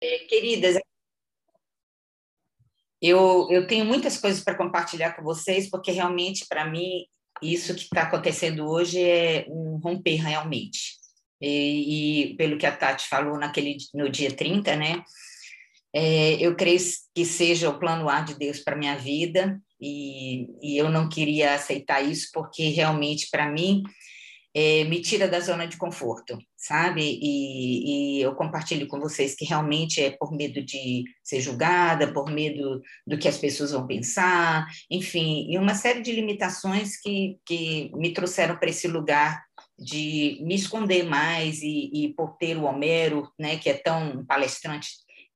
Queridas, eu, eu tenho muitas coisas para compartilhar com vocês, porque realmente, para mim, isso que está acontecendo hoje é um romper realmente. E, e, pelo que a Tati falou naquele, no dia 30, né? É, eu creio que seja o plano A de Deus para minha vida, e, e eu não queria aceitar isso, porque realmente, para mim, é, me tira da zona de conforto, sabe? E, e, eu compartilho com vocês que realmente é por medo de ser julgada, por medo do que as pessoas vão pensar, enfim, e uma série de limitações que, que me trouxeram para esse lugar de me esconder mais e, e por ter o Homero, né, que é tão palestrante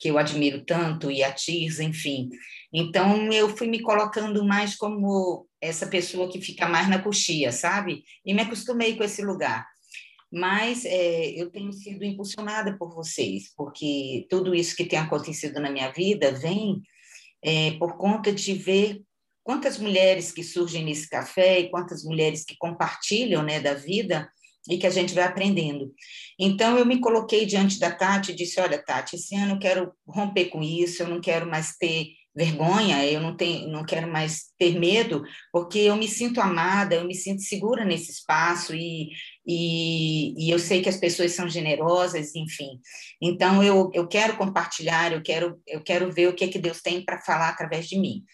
que eu admiro tanto, e a Tirza, enfim. Então, eu fui me colocando mais como essa pessoa que fica mais na coxia, sabe? E me acostumei com esse lugar. Mas é, eu tenho sido impulsionada por vocês, porque tudo isso que tem acontecido na minha vida vem é, por conta de ver quantas mulheres que surgem nesse café e quantas mulheres que compartilham né, da vida e que a gente vai aprendendo. Então, eu me coloquei diante da Tati e disse: Olha, Tati, esse ano eu quero romper com isso, eu não quero mais ter vergonha, eu não, tenho, não quero mais ter medo, porque eu me sinto amada, eu me sinto segura nesse espaço e, e, e eu sei que as pessoas são generosas, enfim. Então, eu, eu quero compartilhar, eu quero, eu quero ver o que, é que Deus tem para falar através de mim.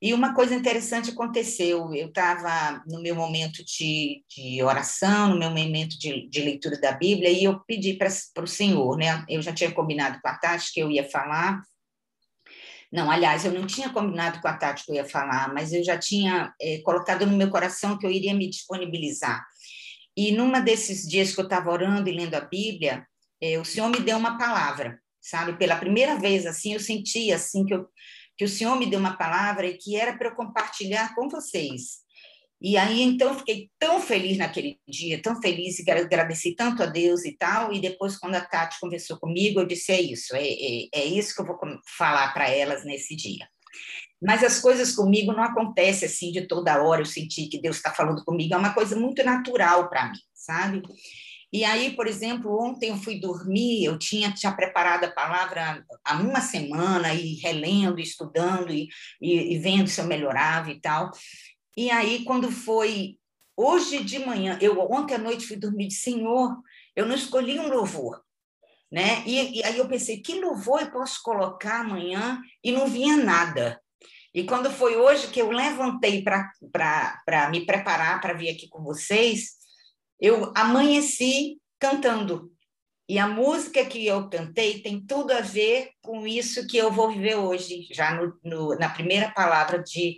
E uma coisa interessante aconteceu, eu estava no meu momento de, de, oração, no meu momento de, de leitura da Bíblia, e eu pedi para o Senhor, né? Eu já tinha combinado com a Tati que eu ia falar, não, aliás, eu não tinha combinado com a Tati que eu ia falar, mas eu já tinha é, colocado no meu coração que eu iria me disponibilizar. E numa desses dias que eu estava orando e lendo a Bíblia, é, o Senhor me deu uma palavra, sabe? Pela primeira vez, assim, eu senti assim que eu que o Senhor me deu uma palavra e que era para eu compartilhar com vocês. E aí, então, eu fiquei tão feliz naquele dia, tão feliz, e agradeci tanto a Deus e tal. E depois, quando a Tati conversou comigo, eu disse: é isso, é, é, é isso que eu vou falar para elas nesse dia. Mas as coisas comigo não acontecem assim de toda hora. Eu senti que Deus está falando comigo, é uma coisa muito natural para mim, sabe? E aí, por exemplo, ontem eu fui dormir, eu tinha, tinha preparado a palavra há uma semana, e relendo, estudando, e, e, e vendo se eu melhorava e tal. E aí, quando foi hoje de manhã, eu ontem à noite fui dormir de Senhor, eu não escolhi um louvor, né? E, e aí eu pensei, que louvor eu posso colocar amanhã? E não vinha nada. E quando foi hoje que eu levantei para me preparar para vir aqui com vocês, eu amanheci cantando. E a música que eu cantei tem tudo a ver com isso que eu vou viver hoje, já no, no, na primeira palavra de,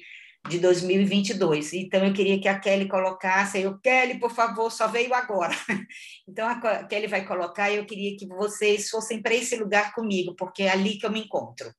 de 2022. Então, eu queria que a Kelly colocasse. Eu, Kelly, por favor, só veio agora. Então, a Kelly vai colocar e eu queria que vocês fossem para esse lugar comigo, porque é ali que eu me encontro.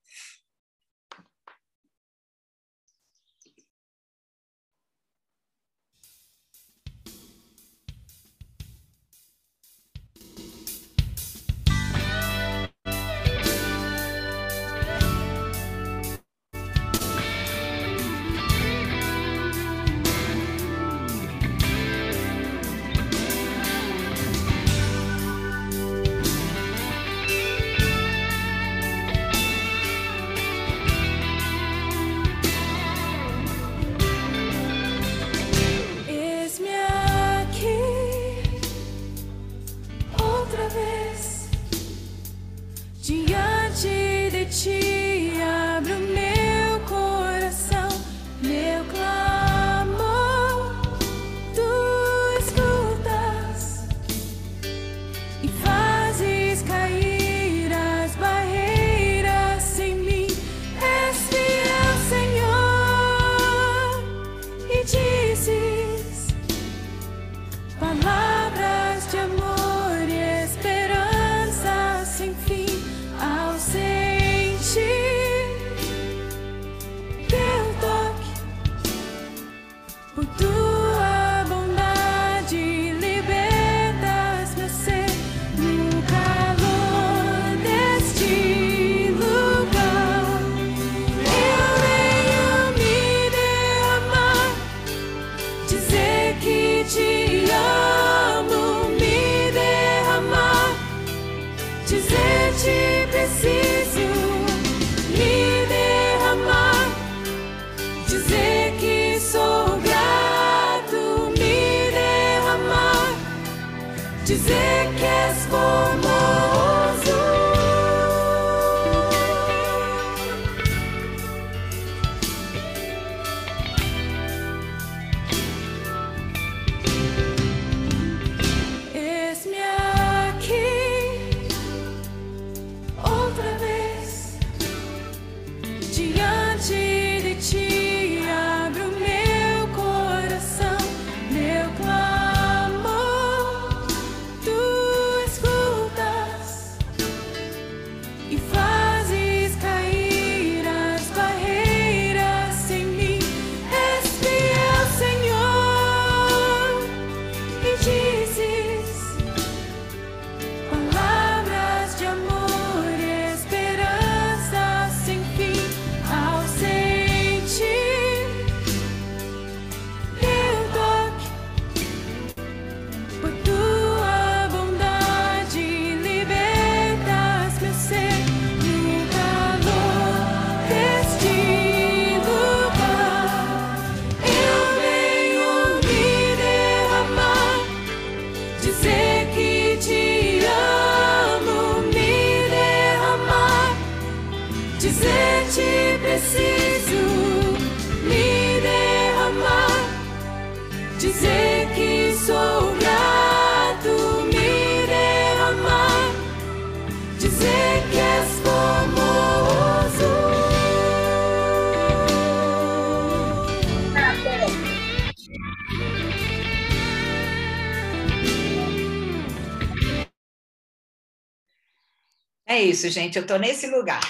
É isso, gente. Eu estou nesse lugar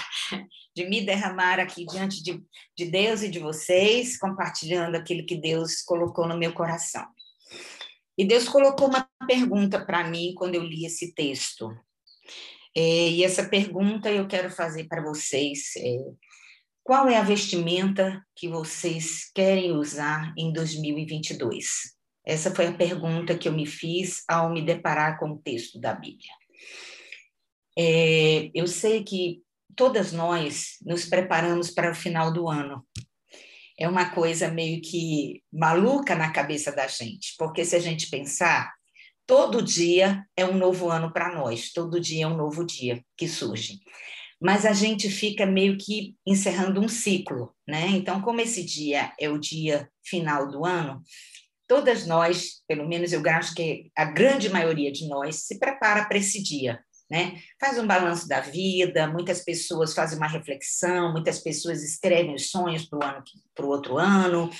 de me derramar aqui diante de, de Deus e de vocês, compartilhando aquilo que Deus colocou no meu coração. E Deus colocou uma pergunta para mim quando eu li esse texto. É, e essa pergunta eu quero fazer para vocês. É, qual é a vestimenta que vocês querem usar em 2022? Essa foi a pergunta que eu me fiz ao me deparar com o texto da Bíblia. É, eu sei que todas nós nos preparamos para o final do ano. É uma coisa meio que maluca na cabeça da gente, porque se a gente pensar, todo dia é um novo ano para nós, todo dia é um novo dia que surge. Mas a gente fica meio que encerrando um ciclo, né? Então, como esse dia é o dia final do ano, todas nós, pelo menos eu acho que a grande maioria de nós, se prepara para esse dia né? Faz um balanço da vida, muitas pessoas fazem uma reflexão, muitas pessoas escrevem os sonhos para o outro ano,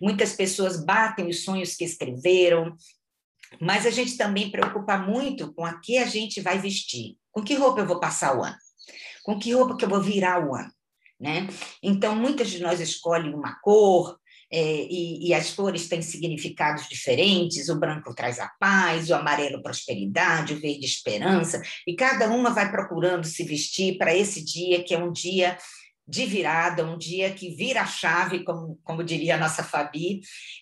muitas pessoas batem os sonhos que escreveram, mas a gente também preocupa muito com a que a gente vai vestir, com que roupa eu vou passar o ano, com que roupa que eu vou virar o ano, né? Então muitas de nós escolhem uma cor, é, e, e, as cores têm significados diferentes, o branco traz a paz, o amarelo prosperidade, o verde esperança, e cada uma vai procurando se vestir para esse dia, que é um dia de virada, um dia que vira a chave, como, como diria a nossa Fabi,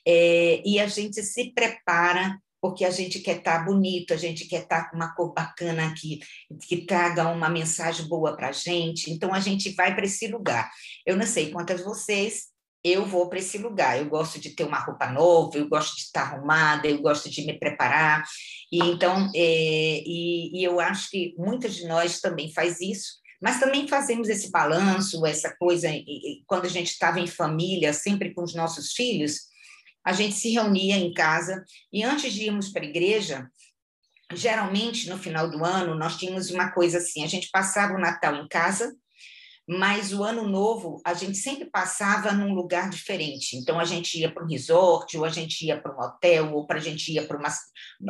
é, e a gente se prepara porque a gente quer estar tá bonito, a gente quer estar tá com uma cor bacana que, que traga uma mensagem boa para a gente, então a gente vai para esse lugar. Eu não sei quantas vocês eu vou para esse lugar. Eu gosto de ter uma roupa nova, eu gosto de estar arrumada, eu gosto de me preparar. E então, é, e, e, eu acho que muitas de nós também faz isso. Mas também fazemos esse balanço, essa coisa. E, quando a gente estava em família, sempre com os nossos filhos, a gente se reunia em casa e antes de irmos para a igreja, geralmente no final do ano nós tínhamos uma coisa assim: a gente passava o Natal em casa mas o ano novo a gente sempre passava num lugar diferente. Então a gente ia para um resort, ou a gente ia para um hotel, ou para a gente ia para uma.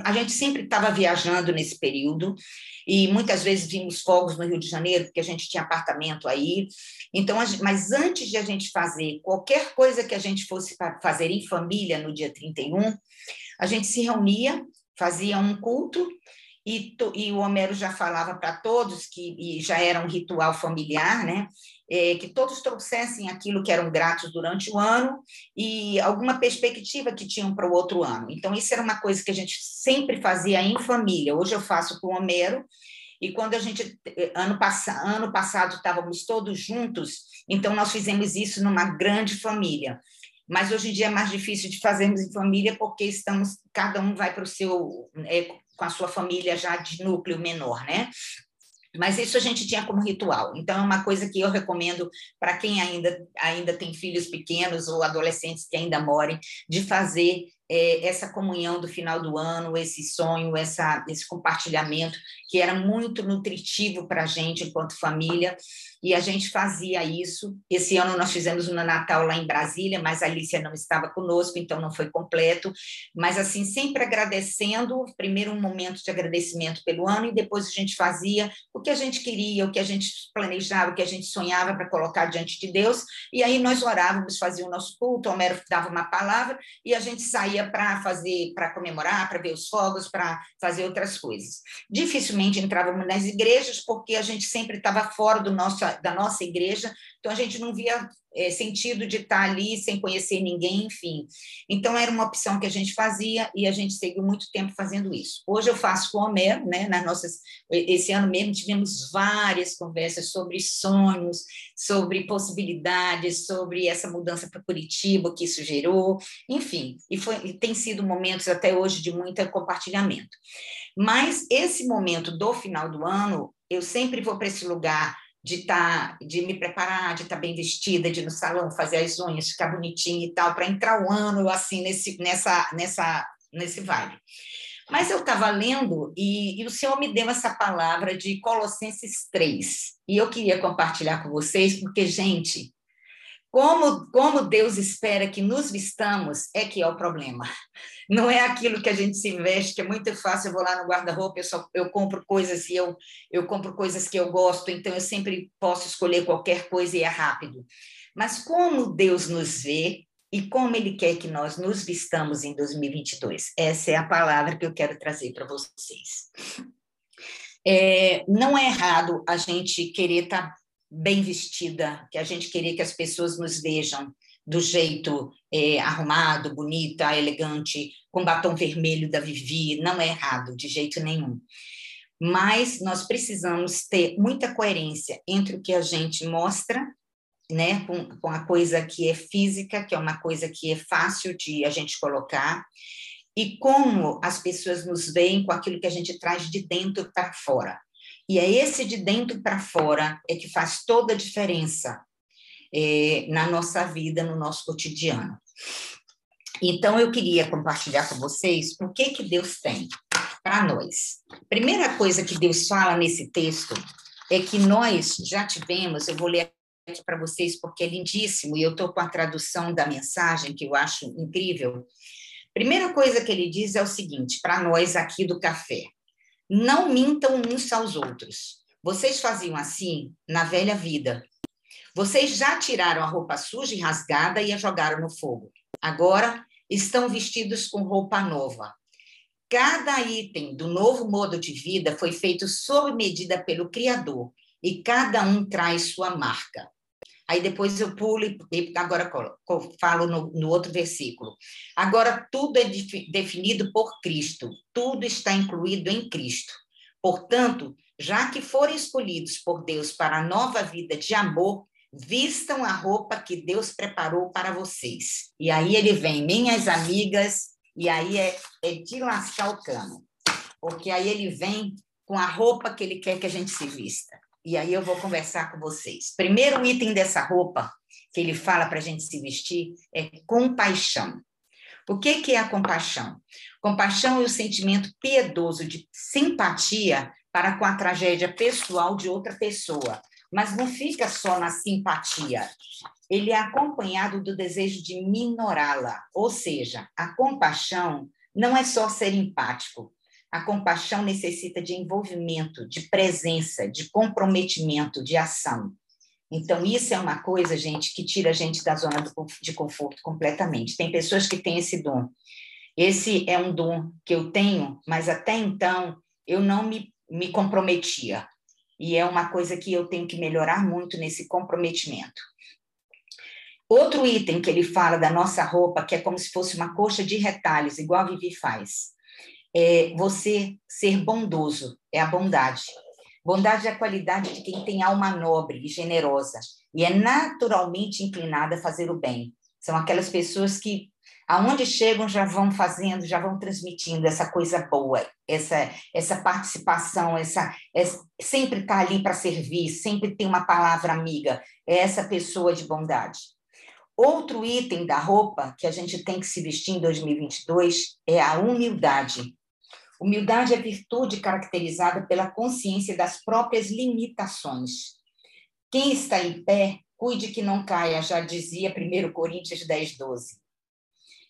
A gente sempre estava viajando nesse período e muitas vezes vimos fogos no Rio de Janeiro, porque a gente tinha apartamento aí. Então, mas antes de a gente fazer qualquer coisa que a gente fosse fazer em família no dia 31, a gente se reunia, fazia um culto e, e o Homero já falava para todos que já era um ritual familiar, né? É, que todos trouxessem aquilo que eram gratos durante o ano e alguma perspectiva que tinham para o outro ano. Então, isso era uma coisa que a gente sempre fazia em família. Hoje eu faço com o Homero, e quando a gente, ano, pass ano passado, estávamos todos juntos, então nós fizemos isso numa grande família mas hoje em dia é mais difícil de fazermos em família porque estamos cada um vai para o seu é, com a sua família já de núcleo menor, né? Mas isso a gente tinha como ritual. Então, é uma coisa que eu recomendo para quem ainda, ainda tem filhos pequenos ou adolescentes que ainda morem, de fazer é, essa comunhão do final do ano, esse sonho, essa, esse compartilhamento, que era muito nutritivo para a gente enquanto família e a gente fazia isso. Esse ano nós fizemos um Natal lá em Brasília, mas a Alicia não estava conosco, então não foi completo. Mas, assim, sempre agradecendo, primeiro um momento de agradecimento pelo ano, e depois a gente fazia o que a gente queria, o que a gente planejava, o que a gente sonhava para colocar diante de Deus, e aí nós orávamos, fazia o nosso culto, o Homero dava uma palavra, e a gente saía para fazer, para comemorar, para ver os fogos, para fazer outras coisas. Dificilmente entrávamos nas igrejas, porque a gente sempre estava fora do nosso da nossa igreja, então a gente não via é, sentido de estar ali sem conhecer ninguém, enfim. Então era uma opção que a gente fazia e a gente seguiu muito tempo fazendo isso. Hoje eu faço com o Homero, né, nas nossas, esse ano mesmo tivemos várias conversas sobre sonhos, sobre possibilidades, sobre essa mudança para Curitiba que isso gerou, enfim, e, foi, e tem sido momentos até hoje de muito compartilhamento. Mas esse momento do final do ano, eu sempre vou para esse lugar de tá, de me preparar, de estar tá bem vestida, de ir no salão fazer as unhas, ficar bonitinha e tal, para entrar o ano assim nesse nessa nessa nesse vale. Mas eu estava lendo e, e, o Senhor me deu essa palavra de Colossenses 3. E eu queria compartilhar com vocês, porque, gente, como, como Deus espera que nos vistamos é que é o problema. Não é aquilo que a gente se veste, que é muito fácil. Eu vou lá no guarda-roupa, eu, eu compro coisas e eu, eu compro coisas que eu gosto, então eu sempre posso escolher qualquer coisa e é rápido. Mas como Deus nos vê e como Ele quer que nós nos vistamos em 2022? Essa é a palavra que eu quero trazer para vocês. É, não é errado a gente querer estar tá bem vestida, que a gente queria que as pessoas nos vejam do jeito é, arrumado, bonita, elegante, com batom vermelho da Vivi, não é errado, de jeito nenhum. Mas nós precisamos ter muita coerência entre o que a gente mostra, né, com, com a coisa que é física, que é uma coisa que é fácil de a gente colocar, e como as pessoas nos veem com aquilo que a gente traz de dentro para fora. E é esse de dentro para fora é que faz toda a diferença é, na nossa vida, no nosso cotidiano. Então, eu queria compartilhar com vocês o que, que Deus tem para nós. Primeira coisa que Deus fala nesse texto é que nós já tivemos, eu vou ler aqui para vocês porque é lindíssimo, e eu estou com a tradução da mensagem, que eu acho incrível. Primeira coisa que ele diz é o seguinte, para nós aqui do café: não mintam uns aos outros. Vocês faziam assim na velha vida. Vocês já tiraram a roupa suja e rasgada e a jogaram no fogo. Agora estão vestidos com roupa nova. Cada item do novo modo de vida foi feito sob medida pelo Criador e cada um traz sua marca. Aí depois eu pulo e agora falo no, no outro versículo. Agora tudo é definido por Cristo, tudo está incluído em Cristo. Portanto, já que forem escolhidos por Deus para a nova vida de amor, vistam a roupa que Deus preparou para vocês. E aí ele vem, minhas amigas, e aí é, é de lascar o cano, porque aí ele vem com a roupa que ele quer que a gente se vista. E aí eu vou conversar com vocês. Primeiro item dessa roupa que ele fala para a gente se vestir é compaixão. O que, que é a compaixão? Compaixão é o sentimento piedoso de simpatia para com a tragédia pessoal de outra pessoa. Mas não fica só na simpatia. Ele é acompanhado do desejo de minorá-la. Ou seja, a compaixão não é só ser empático, a compaixão necessita de envolvimento, de presença, de comprometimento, de ação. Então, isso é uma coisa, gente, que tira a gente da zona de conforto completamente. Tem pessoas que têm esse dom. Esse é um dom que eu tenho, mas até então eu não me, me comprometia. E é uma coisa que eu tenho que melhorar muito nesse comprometimento. Outro item que ele fala da nossa roupa, que é como se fosse uma coxa de retalhos, igual a Vivi faz é você ser bondoso, é a bondade. Bondade é a qualidade de quem tem alma nobre e generosa e é naturalmente inclinada a fazer o bem. São aquelas pessoas que, aonde chegam, já vão fazendo, já vão transmitindo essa coisa boa, essa, essa participação, essa, essa sempre está ali para servir, sempre tem uma palavra amiga. É essa pessoa de bondade. Outro item da roupa que a gente tem que se vestir em 2022 é a humildade. Humildade é virtude caracterizada pela consciência das próprias limitações. Quem está em pé, cuide que não caia, já dizia 1 Coríntios 10, 12.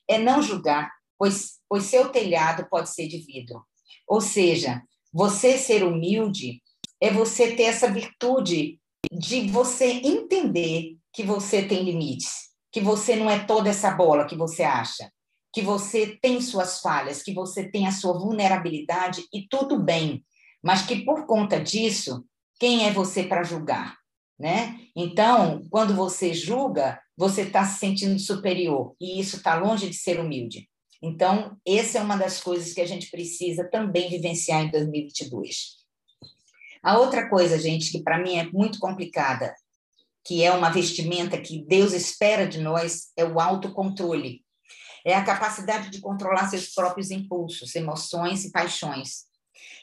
É não julgar, pois, pois seu telhado pode ser de vidro. Ou seja, você ser humilde é você ter essa virtude de você entender que você tem limites, que você não é toda essa bola que você acha, que você tem suas falhas, que você tem a sua vulnerabilidade e tudo bem, mas que por conta disso, quem é você para julgar? Né? Então, quando você julga, você está se sentindo superior e isso está longe de ser humilde. Então, essa é uma das coisas que a gente precisa também vivenciar em 2022. A outra coisa, gente, que para mim é muito complicada, que é uma vestimenta que Deus espera de nós, é o autocontrole é a capacidade de controlar seus próprios impulsos, emoções e paixões.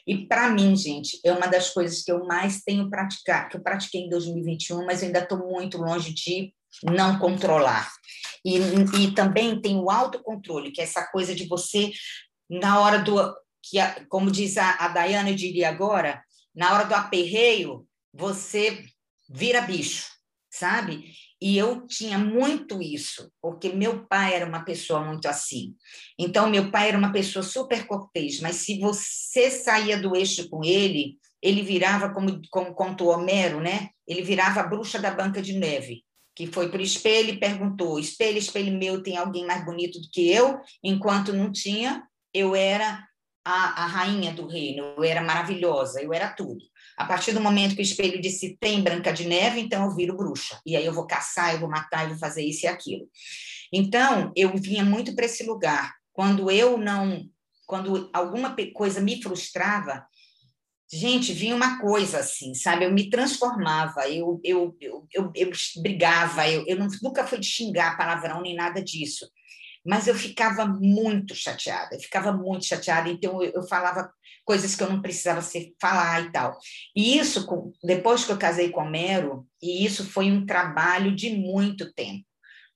E para mim, gente, é uma das coisas que eu mais tenho praticado, que eu pratiquei em 2021, mas eu ainda estou muito longe de não controlar. E, e também tem o autocontrole, que é essa coisa de você, na hora do. que Como diz a, a eu diria agora, na hora do aperreio, você vira bicho, sabe? E eu tinha muito isso, porque meu pai era uma pessoa muito assim. Então, meu pai era uma pessoa super cortês, mas se você saía do eixo com ele, ele virava, como, como contou Homero, né? Ele virava a bruxa da Banca de Neve, que foi para o espelho e perguntou: espelho, espelho meu, tem alguém mais bonito do que eu? Enquanto não tinha, eu era a, a rainha do reino, eu era maravilhosa, eu era tudo. A partir do momento que o espelho disse tem Branca de Neve, então eu viro bruxa. E aí eu vou caçar, eu vou matar, eu vou fazer isso e aquilo. Então, eu vinha muito para esse lugar. Quando eu não. Quando alguma coisa me frustrava, gente, vinha uma coisa assim, sabe? Eu me transformava, eu, eu, eu, eu, brigava, eu, eu nunca fui de xingar palavrão nem nada disso mas eu ficava muito chateada, eu ficava muito chateada, então eu, eu falava coisas que eu não precisava ser, falar e tal. E isso, depois que eu casei com o Mero, e isso foi um trabalho de muito tempo,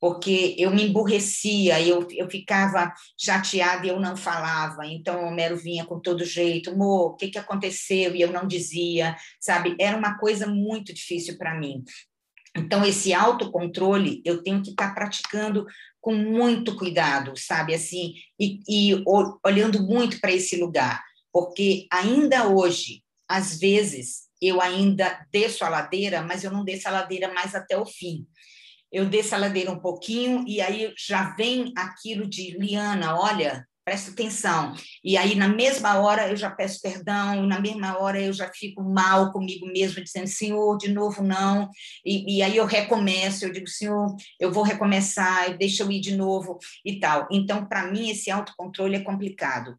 porque eu me emburrecia, eu, eu ficava chateada e eu não falava, então o Homero vinha com todo jeito, amor, o que, que aconteceu? E eu não dizia, sabe? Era uma coisa muito difícil para mim. Então, esse autocontrole eu tenho que estar tá praticando com muito cuidado, sabe? Assim, e, e olhando muito para esse lugar, porque ainda hoje, às vezes, eu ainda desço a ladeira, mas eu não desço a ladeira mais até o fim. Eu desço a ladeira um pouquinho e aí já vem aquilo de Liana, olha, presta atenção. E aí, na mesma hora, eu já peço perdão, na mesma hora eu já fico mal comigo mesmo, dizendo, Senhor, de novo não. E, e aí eu recomeço, eu digo, Senhor, eu vou recomeçar, deixa eu ir de novo e tal. Então, para mim, esse autocontrole é complicado.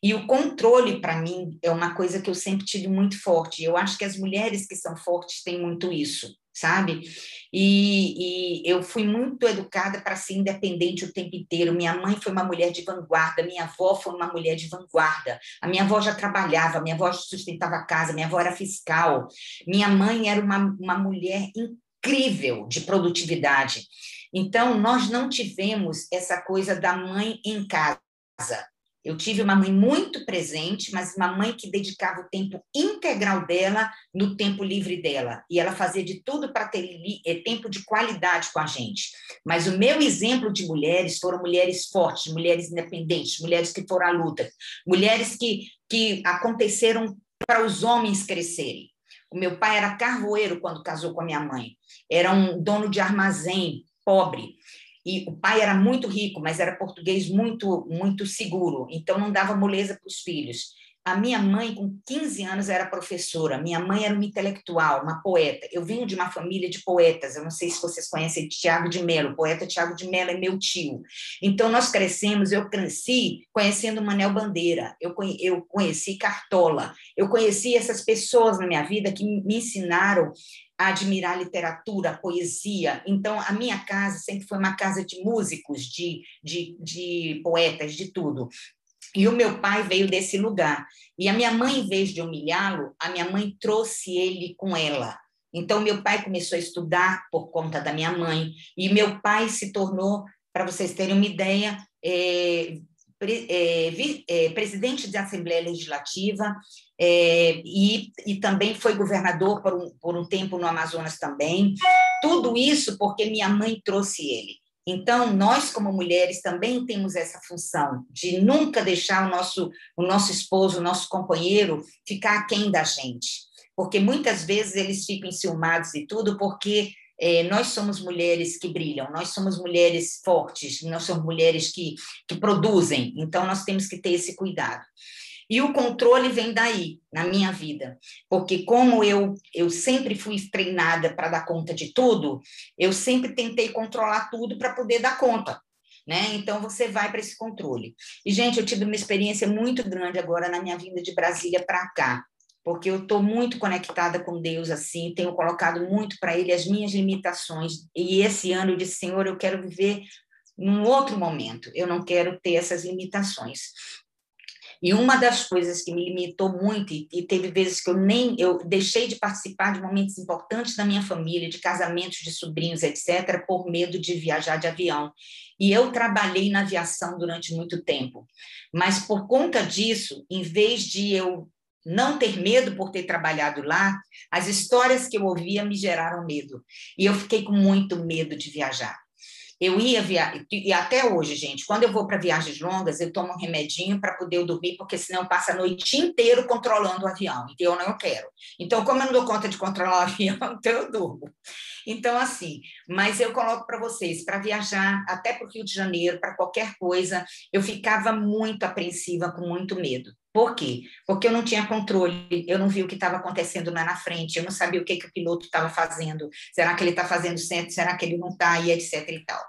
E o controle, para mim, é uma coisa que eu sempre tive muito forte. Eu acho que as mulheres que são fortes têm muito isso sabe? E, e, eu fui muito educada para ser independente o tempo inteiro. Minha mãe foi uma mulher de vanguarda, minha avó foi uma mulher de vanguarda. A minha avó já trabalhava, minha avó sustentava a casa, minha avó era fiscal. Minha mãe era uma, uma mulher incrível de produtividade. Então, nós não tivemos essa coisa da mãe em casa. Eu tive uma mãe muito presente, mas uma mãe que dedicava o tempo integral dela no tempo livre dela. E ela fazia de tudo para ter eh, tempo de qualidade com a gente. Mas o meu exemplo de mulheres foram mulheres fortes, mulheres independentes, mulheres que foram à luta, mulheres que, que aconteceram para os homens crescerem. O meu pai era carvoeiro quando casou com a minha mãe. Era um dono de armazém, pobre e o pai era muito rico, mas era português muito muito seguro, então não dava moleza para os filhos. A minha mãe, com 15 anos, era professora. Minha mãe era uma intelectual, uma poeta. Eu venho de uma família de poetas. Eu não sei se vocês conhecem Tiago de Mello. O poeta Tiago de Mello é meu tio. Então, nós crescemos, eu cresci conhecendo Manel Bandeira. Eu, eu conheci Cartola. Eu conheci essas pessoas na minha vida que me ensinaram a admirar literatura, poesia. Então, a minha casa sempre foi uma casa de músicos, de, de, de poetas, de tudo. E o meu pai veio desse lugar. E a minha mãe, em vez de humilhá-lo, a minha mãe trouxe ele com ela. Então, meu pai começou a estudar por conta da minha mãe, e meu pai se tornou, para vocês terem uma ideia, é, presidente da Assembleia Legislativa é, e, e, também foi governador por um, por um tempo no Amazonas também. Tudo isso porque minha mãe trouxe ele. Então, nós, como mulheres, também temos essa função de nunca deixar o nosso, o nosso esposo, o nosso companheiro, ficar aquém da gente. Porque muitas vezes eles ficam enciumados e tudo, porque é, nós somos mulheres que brilham, nós somos mulheres fortes, nós somos mulheres que, que produzem, então nós temos que ter esse cuidado. E o controle vem daí, na minha vida, porque como eu, eu sempre fui treinada para dar conta de tudo, eu sempre tentei controlar tudo para poder dar conta. Né? Então você vai para esse controle. E, gente, eu tive uma experiência muito grande agora na minha vinda de Brasília para cá, porque eu estou muito conectada com Deus assim, tenho colocado muito para Ele as minhas limitações. E esse ano eu disse, Senhor, eu quero viver num outro momento, eu não quero ter essas limitações. E uma das coisas que me limitou muito, e teve vezes que eu nem eu deixei de participar de momentos importantes da minha família, de casamentos de sobrinhos, etc., por medo de viajar de avião. E eu trabalhei na aviação durante muito tempo. Mas por conta disso, em vez de eu não ter medo por ter trabalhado lá, as histórias que eu ouvia me geraram medo. E eu fiquei com muito medo de viajar. Eu ia viajar, e até hoje, gente, quando eu vou para viagens longas, eu tomo um remedinho para poder dormir, porque senão passa a noite inteira controlando o avião, então eu não quero. Então, como eu não dou conta de controlar o avião, então eu durmo. Então, assim, mas eu coloco para vocês, para viajar até para o Rio de Janeiro, para qualquer coisa, eu ficava muito apreensiva, com muito medo. Por quê? Porque eu não tinha controle, eu não vi o que estava acontecendo lá na frente, eu não sabia o que, que o piloto estava fazendo, será que ele está fazendo certo, será que ele não está, e etc e tal.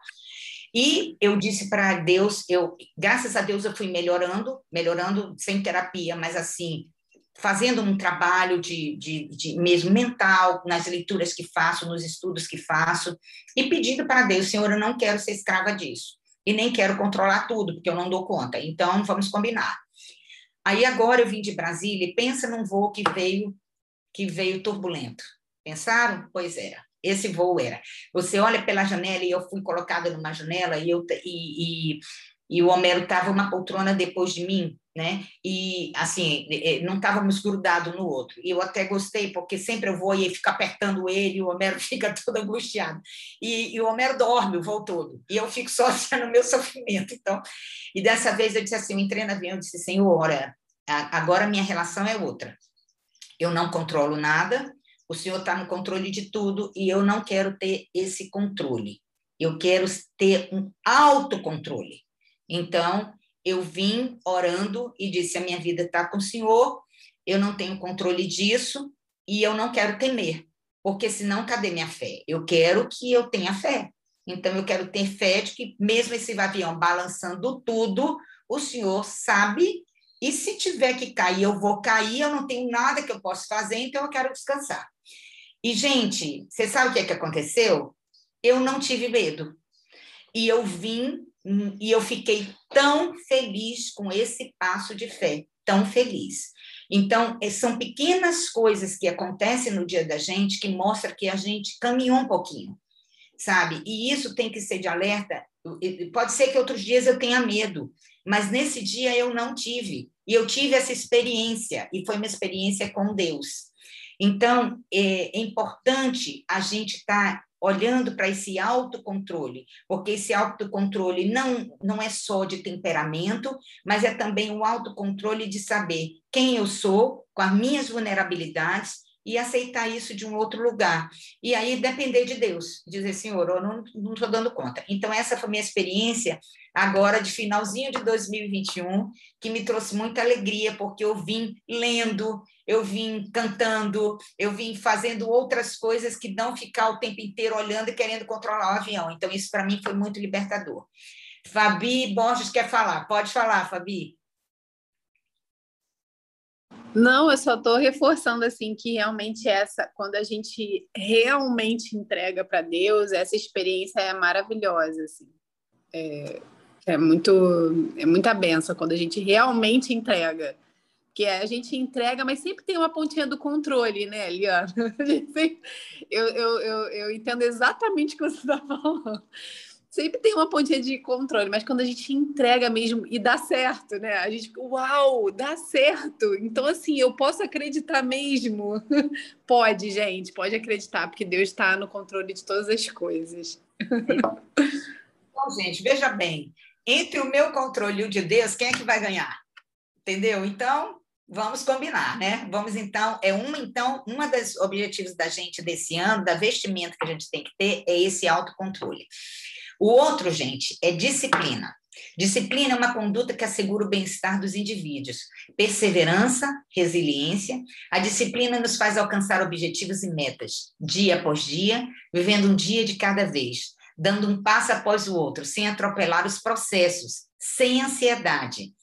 E eu disse para Deus, eu, graças a Deus eu fui melhorando, melhorando sem terapia, mas assim, fazendo um trabalho de, de, de, mesmo mental, nas leituras que faço, nos estudos que faço, e pedindo para Deus, Senhor, eu não quero ser escrava disso, e nem quero controlar tudo, porque eu não dou conta, então vamos combinar. Aí agora eu vim de Brasília e pensa num voo que veio que veio turbulento. Pensaram? Pois era. Esse voo era. Você olha pela janela e eu fui colocada numa janela e eu e, e, e o Homero estava uma poltrona depois de mim, né? E assim, não estávamos grudados no outro. E eu até gostei, porque sempre eu vou e fico apertando ele, o Homero fica todo angustiado. E, e, o Homero dorme o voo todo. E eu fico só no meu sofrimento. Então, e dessa vez eu disse assim, eu entrei no avião e disse, olha, agora minha relação é outra. Eu não controlo nada, o Senhor está no controle de tudo e eu não quero ter esse controle. Eu quero ter um autocontrole. Então, eu vim orando e disse: a minha vida está com o Senhor, eu não tenho controle disso e eu não quero temer, porque senão cadê minha fé? Eu quero que eu tenha fé. Então, eu quero ter fé de que, mesmo esse avião balançando tudo, o Senhor sabe, e se tiver que cair, eu vou cair, eu não tenho nada que eu possa fazer, então eu quero descansar. E, gente, você sabe o que, é que aconteceu? Eu não tive medo. E eu vim e eu fiquei tão feliz com esse passo de fé, tão feliz. Então, é, são pequenas coisas que acontecem no dia da gente que mostra que a gente caminhou um pouquinho, sabe? E isso tem que ser de alerta. Pode ser que outros dias eu tenha medo, mas nesse dia eu não tive. E eu tive essa experiência, e foi uma experiência com Deus. Então, é, é importante a gente estar tá olhando para esse autocontrole, porque esse autocontrole não, não é só de temperamento, mas é também o autocontrole de saber quem eu sou, com as minhas vulnerabilidades, e aceitar isso de um outro lugar. E aí depender de Deus, dizer, Senhor, eu não estou dando conta. Então, essa foi minha experiência agora de finalzinho de 2021, que me trouxe muita alegria, porque eu vim lendo, eu vim cantando, eu vim fazendo outras coisas que não ficar o tempo inteiro olhando e querendo controlar o avião. Então, isso para mim foi muito libertador. Fabi Borges quer falar. Pode falar, Fabi. Não, eu só estou reforçando assim que realmente essa, quando a gente realmente entrega para Deus, essa experiência é maravilhosa, assim. É, é muito, é muita benção quando a gente realmente entrega. Que é, a gente entrega, mas sempre tem uma pontinha do controle, né, Liana? Eu, eu, eu, eu entendo exatamente o que você está falando sempre tem uma pontinha de controle, mas quando a gente entrega mesmo e dá certo, né? A gente, uau, dá certo. Então, assim, eu posso acreditar mesmo. pode, gente, pode acreditar, porque Deus está no controle de todas as coisas. Bom, gente, veja bem, entre o meu controle e o de Deus, quem é que vai ganhar? Entendeu? Então, vamos combinar, né? Vamos então, é uma então, uma dos objetivos da gente desse ano, da vestimenta que a gente tem que ter é esse autocontrole. O outro, gente, é disciplina. Disciplina é uma conduta que assegura o bem-estar dos indivíduos. Perseverança, resiliência. A disciplina nos faz alcançar objetivos e metas, dia após dia, vivendo um dia de cada vez, dando um passo após o outro, sem atropelar os processos, sem ansiedade.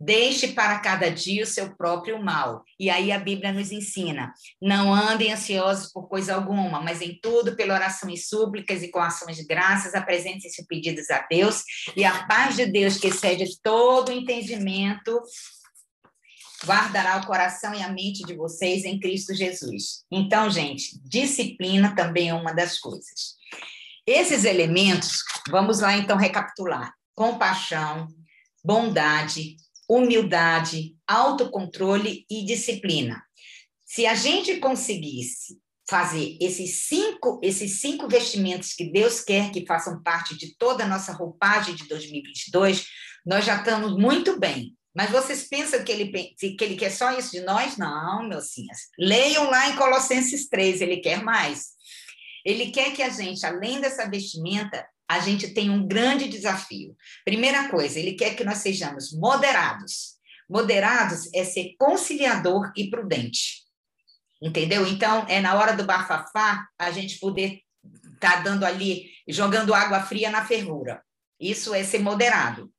Deixe para cada dia o seu próprio mal. E aí a Bíblia nos ensina: não andem ansiosos por coisa alguma, mas em tudo, pela oração e súplicas e com ações de graças, apresentem-se pedidos a Deus, e a paz de Deus, que excede todo entendimento, guardará o coração e a mente de vocês em Cristo Jesus. Então, gente, disciplina também é uma das coisas. Esses elementos, vamos lá então recapitular: compaixão, bondade, humildade, autocontrole e disciplina. Se a gente conseguisse fazer esses cinco, esses cinco vestimentos que Deus quer que façam parte de toda a nossa roupagem de 2022, nós já estamos muito bem. Mas vocês pensam que ele, que ele quer só isso de nós? Não, meus senhores. Leiam lá em Colossenses 3, ele quer mais. Ele quer que a gente, além dessa vestimenta, a gente tem um grande desafio. Primeira coisa, ele quer que nós sejamos moderados. Moderados é ser conciliador e prudente. Entendeu? Então, é na hora do bafafá a gente poder estar tá dando ali, jogando água fria na fervura. Isso é ser moderado.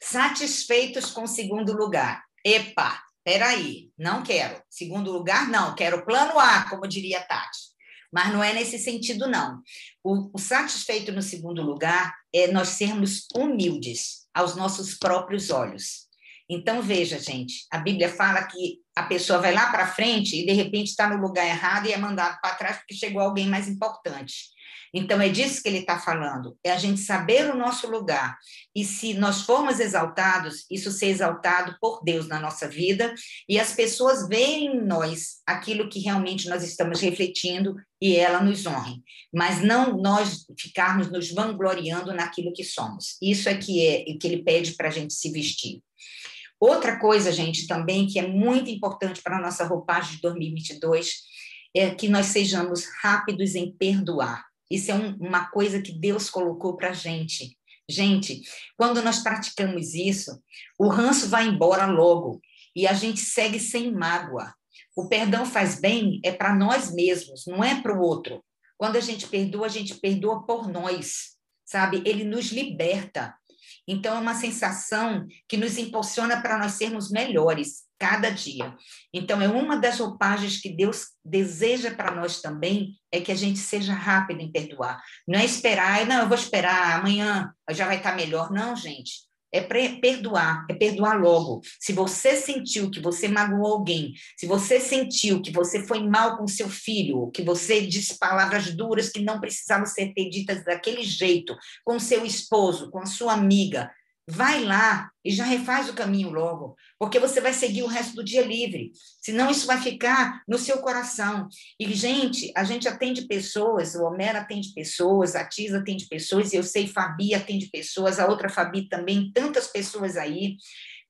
Satisfeitos com o segundo lugar. Epa, peraí, não quero. Segundo lugar, não, quero plano A, como diria Tati. Mas não é nesse sentido, não. O, o satisfeito no segundo lugar é nós sermos humildes aos nossos próprios olhos. Então, veja, gente, a Bíblia fala que a pessoa vai lá para frente e, de repente, está no lugar errado e é mandado para trás porque chegou alguém mais importante. Então, é disso que ele está falando, é a gente saber o nosso lugar. E se nós formos exaltados, isso ser exaltado por Deus na nossa vida, e as pessoas verem em nós aquilo que realmente nós estamos refletindo e ela nos honre. Mas não nós ficarmos nos vangloriando naquilo que somos. Isso é que é o que ele pede para a gente se vestir. Outra coisa, gente, também que é muito importante para a nossa roupagem de 2022 é que nós sejamos rápidos em perdoar. Isso é um, uma coisa que Deus colocou para a gente. Gente, quando nós praticamos isso, o ranço vai embora logo e a gente segue sem mágoa. O perdão faz bem é para nós mesmos, não é para o outro. Quando a gente perdoa, a gente perdoa por nós, sabe? Ele nos liberta. Então, é uma sensação que nos impulsiona para nós sermos melhores cada dia. Então, é uma das roupagens que Deus deseja para nós também, é que a gente seja rápido em perdoar. Não é esperar, não, eu vou esperar, amanhã já vai estar melhor. Não, gente. É perdoar, é perdoar logo. Se você sentiu que você magoou alguém, se você sentiu que você foi mal com seu filho, que você disse palavras duras que não precisavam ser ditas daquele jeito, com seu esposo, com a sua amiga, vai lá e já refaz o caminho logo, porque você vai seguir o resto do dia livre. Senão isso vai ficar no seu coração. E, gente, a gente atende pessoas, o Homero atende pessoas, a Tisa atende pessoas, eu sei, Fabi atende pessoas, a outra Fabi também, tantas pessoas aí.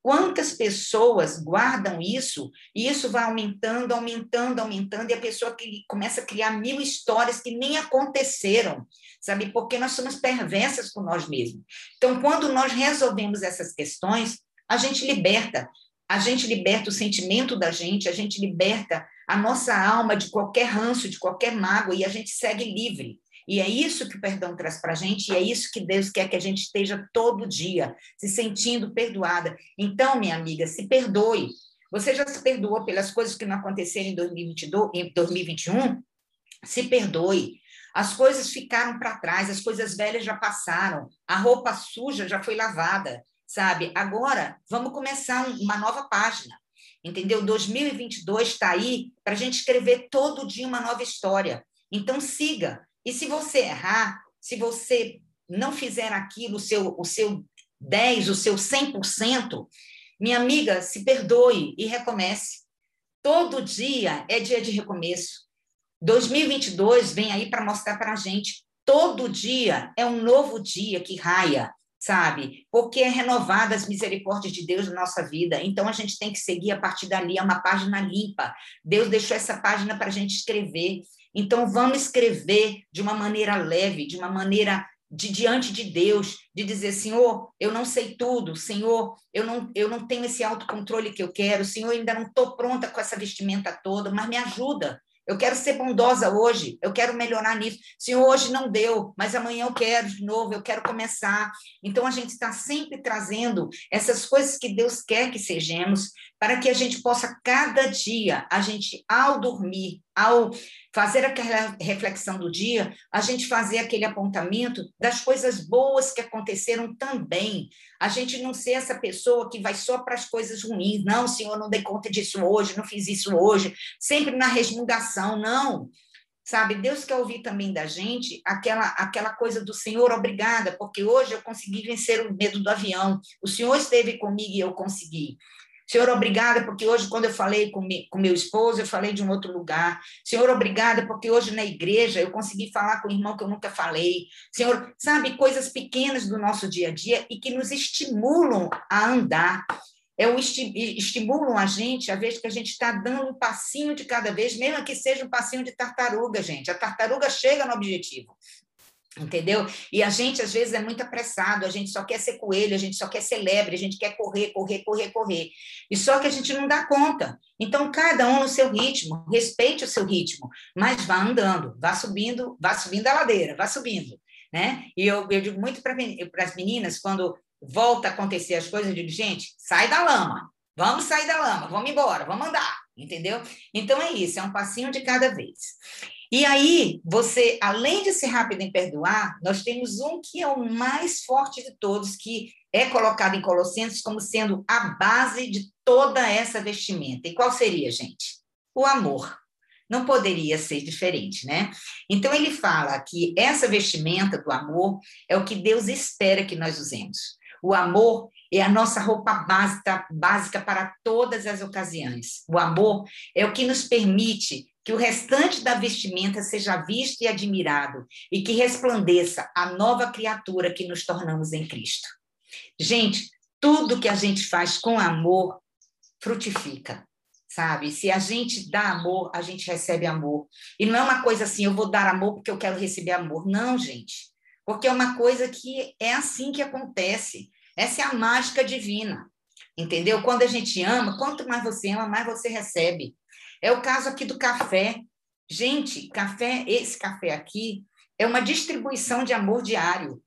Quantas pessoas guardam isso e isso vai aumentando, aumentando, aumentando, e a pessoa que começa a criar mil histórias que nem aconteceram, sabe? Porque nós somos perversas com nós mesmos. Então, quando nós resolvemos essas questões, a gente liberta, a gente liberta o sentimento da gente, a gente liberta a nossa alma de qualquer ranço, de qualquer mágoa, e a gente segue livre. E é isso que o perdão traz para a gente, e é isso que Deus quer que a gente esteja todo dia, se sentindo perdoada. Então, minha amiga, se perdoe. Você já se perdoou pelas coisas que não aconteceram em 2022, em 2021? Se perdoe. As coisas ficaram para trás, as coisas velhas já passaram, a roupa suja já foi lavada, sabe? Agora, vamos começar uma nova página, entendeu? 2022 está aí para a gente escrever todo dia uma nova história. Então, siga. E se você errar, se você não fizer aquilo, o seu, o seu 10, o seu 100%, minha amiga, se perdoe e recomece. Todo dia é dia de recomeço. 2022 vem aí para mostrar para a gente. Todo dia é um novo dia que raia, sabe? Porque é renovada as misericórdias de Deus na nossa vida. Então a gente tem que seguir a partir dali, é uma página limpa. Deus deixou essa página para a gente escrever. Então vamos escrever de uma maneira leve, de uma maneira de diante de Deus, de dizer, Senhor, eu não sei tudo, Senhor, eu não, eu não tenho esse autocontrole que eu quero, Senhor, eu ainda não estou pronta com essa vestimenta toda, mas me ajuda, eu quero ser bondosa hoje, eu quero melhorar nisso. Senhor, hoje não deu, mas amanhã eu quero de novo, eu quero começar. Então, a gente está sempre trazendo essas coisas que Deus quer que sejamos, para que a gente possa, cada dia, a gente, ao dormir, ao fazer aquela reflexão do dia, a gente fazer aquele apontamento das coisas boas que aconteceram também. A gente não ser essa pessoa que vai só para as coisas ruins. Não, Senhor, não dei conta disso hoje, não fiz isso hoje, sempre na resmungação, não. Sabe, Deus quer ouvir também da gente aquela, aquela coisa do Senhor, obrigada, porque hoje eu consegui vencer o medo do avião. O Senhor esteve comigo e eu consegui. Senhor, obrigada, porque hoje, quando eu falei com, me, com meu esposo, eu falei de um outro lugar. Senhor, obrigada, porque hoje na igreja eu consegui falar com o irmão que eu nunca falei. Senhor, sabe, coisas pequenas do nosso dia a dia e que nos estimulam a andar. É o esti estimulam a gente, a vez que a gente está dando um passinho de cada vez, mesmo que seja um passinho de tartaruga, gente. A tartaruga chega no objetivo. Entendeu? E a gente, às vezes, é muito apressado, a gente só quer ser coelho, a gente só quer ser lebre, a gente quer correr, correr, correr, correr. E só que a gente não dá conta. Então, cada um no seu ritmo, respeite o seu ritmo, mas vá andando, vá subindo, vá subindo a ladeira, vá subindo. Né? E eu, eu digo muito para as meninas, quando volta a acontecer as coisas, eu digo, gente, sai da lama, vamos sair da lama, vamos embora, vamos andar, entendeu? Então é isso, é um passinho de cada vez. E aí, você, além de ser rápido em perdoar, nós temos um que é o mais forte de todos, que é colocado em Colossenses como sendo a base de toda essa vestimenta. E qual seria, gente? O amor. Não poderia ser diferente, né? Então, ele fala que essa vestimenta do amor é o que Deus espera que nós usemos. O amor é a nossa roupa básica, básica para todas as ocasiões. O amor é o que nos permite que o restante da vestimenta seja visto e admirado e que resplandeça a nova criatura que nos tornamos em Cristo. Gente, tudo que a gente faz com amor frutifica, sabe? Se a gente dá amor, a gente recebe amor. E não é uma coisa assim, eu vou dar amor porque eu quero receber amor. Não, gente. Porque é uma coisa que é assim que acontece. Essa é a mágica divina. Entendeu? Quando a gente ama, quanto mais você ama, mais você recebe. É o caso aqui do café. Gente, café, esse café aqui é uma distribuição de amor diário.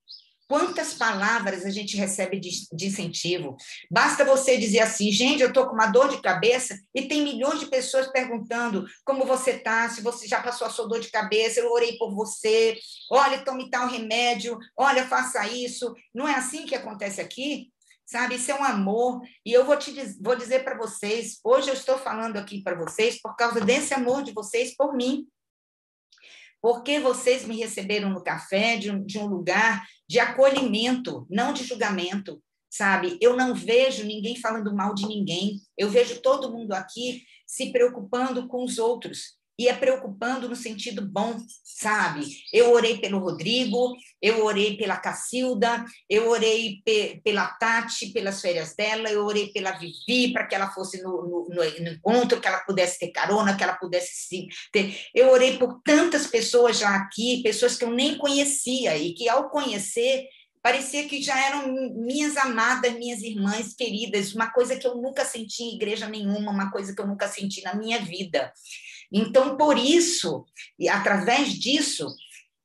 Quantas palavras a gente recebe de, de, incentivo? Basta você dizer assim, gente, eu estou com uma dor de cabeça e tem milhões de pessoas perguntando como você está, se você já passou a sua dor de cabeça, eu orei por você, olha, tome tal remédio, olha, faça isso. Não é assim que acontece aqui? Sabe? Isso é um amor. E eu vou, te, vou dizer para vocês, hoje eu estou falando aqui para vocês por causa desse amor de vocês por mim. Porque vocês me receberam no café de um, de um lugar de acolhimento, não de julgamento, sabe? Eu não vejo ninguém falando mal de ninguém. Eu vejo todo mundo aqui se preocupando com os outros e é preocupando no sentido bom, sabe? Eu orei pelo Rodrigo, eu orei pela Cacilda, eu orei pe pela Tati, pelas férias dela, eu orei pela Vivi, para que ela fosse no, no, no, encontro, que ela pudesse ter carona, que ela pudesse se ter. Eu orei por tantas pessoas já aqui, pessoas que eu nem conhecia e que, ao conhecer, parecia que já eram minhas amadas, minhas irmãs queridas, uma coisa que eu nunca senti em igreja nenhuma, uma coisa que eu nunca senti na minha vida. Então, por isso, e através disso,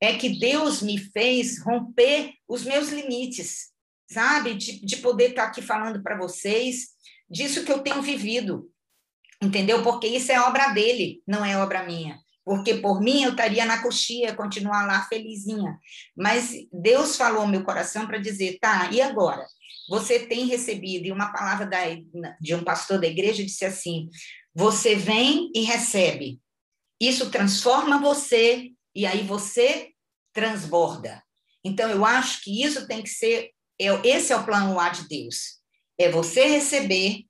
é que Deus me fez romper os meus limites, sabe? De, de poder estar aqui falando para vocês disso que eu tenho vivido. Entendeu? Porque isso é obra dele, não é obra minha. Porque por mim eu estaria na coxia, continuar lá felizinha. Mas Deus falou no meu coração para dizer, tá, e agora? Você tem recebido, e uma palavra da, de um pastor da igreja disse assim: você vem e recebe. Isso transforma você, e aí você transborda. Então, eu acho que isso tem que ser, é, esse é o plano A de Deus. É você receber,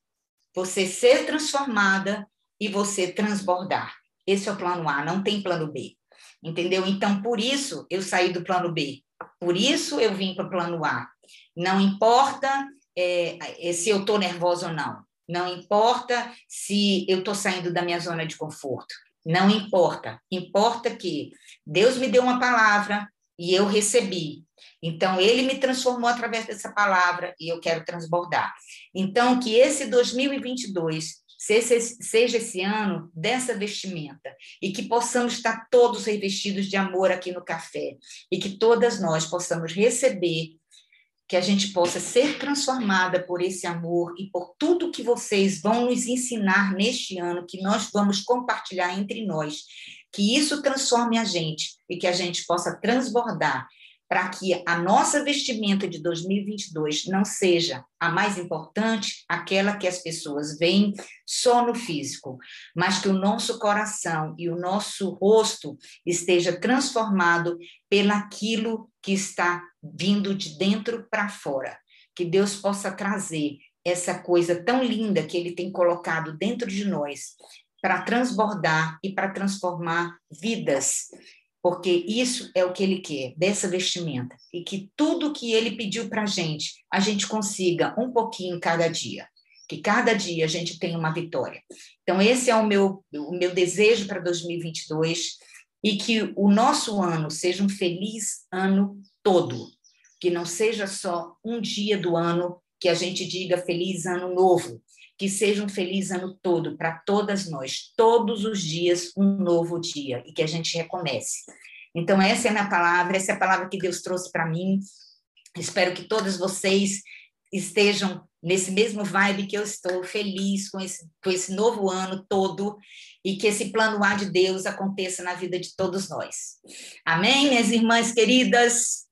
você ser transformada e você transbordar. Esse é o plano A, não tem plano B. Entendeu? Então, por isso eu saí do plano B. Por isso eu vim para o plano A. Não importa é, se eu estou nervosa ou não. Não importa se eu estou saindo da minha zona de conforto. Não importa. Importa que Deus me deu uma palavra e eu recebi. Então, ele me transformou através dessa palavra e eu quero transbordar. Então, que esse 2022 seja esse ano dessa vestimenta e que possamos estar todos revestidos de amor aqui no café e que todas nós possamos receber que a gente possa ser transformada por esse amor e por tudo que vocês vão nos ensinar neste ano, que nós vamos compartilhar entre nós, que isso transforme a gente e que a gente possa transbordar para que a nossa vestimenta de 2022 não seja a mais importante, aquela que as pessoas veem só no físico, mas que o nosso coração e o nosso rosto esteja transformado pelaquilo que está vindo de dentro para fora. Que Deus possa trazer essa coisa tão linda que ele tem colocado dentro de nós para transbordar e para transformar vidas porque isso é o que ele quer, dessa vestimenta, e que tudo que ele pediu para a gente, a gente consiga um pouquinho cada dia, que cada dia a gente tenha uma vitória. Então, esse é o meu, o meu desejo para 2022, e que o nosso ano seja um feliz ano todo, que não seja só um dia do ano que a gente diga feliz ano novo, que seja um feliz ano todo para todas nós, todos os dias um novo dia e que a gente recomece. Então, essa é a minha palavra, essa é a palavra que Deus trouxe para mim. Espero que todos vocês estejam nesse mesmo vibe que eu estou, feliz com esse, com esse novo ano todo e que esse plano A de Deus aconteça na vida de todos nós. Amém, minhas irmãs queridas?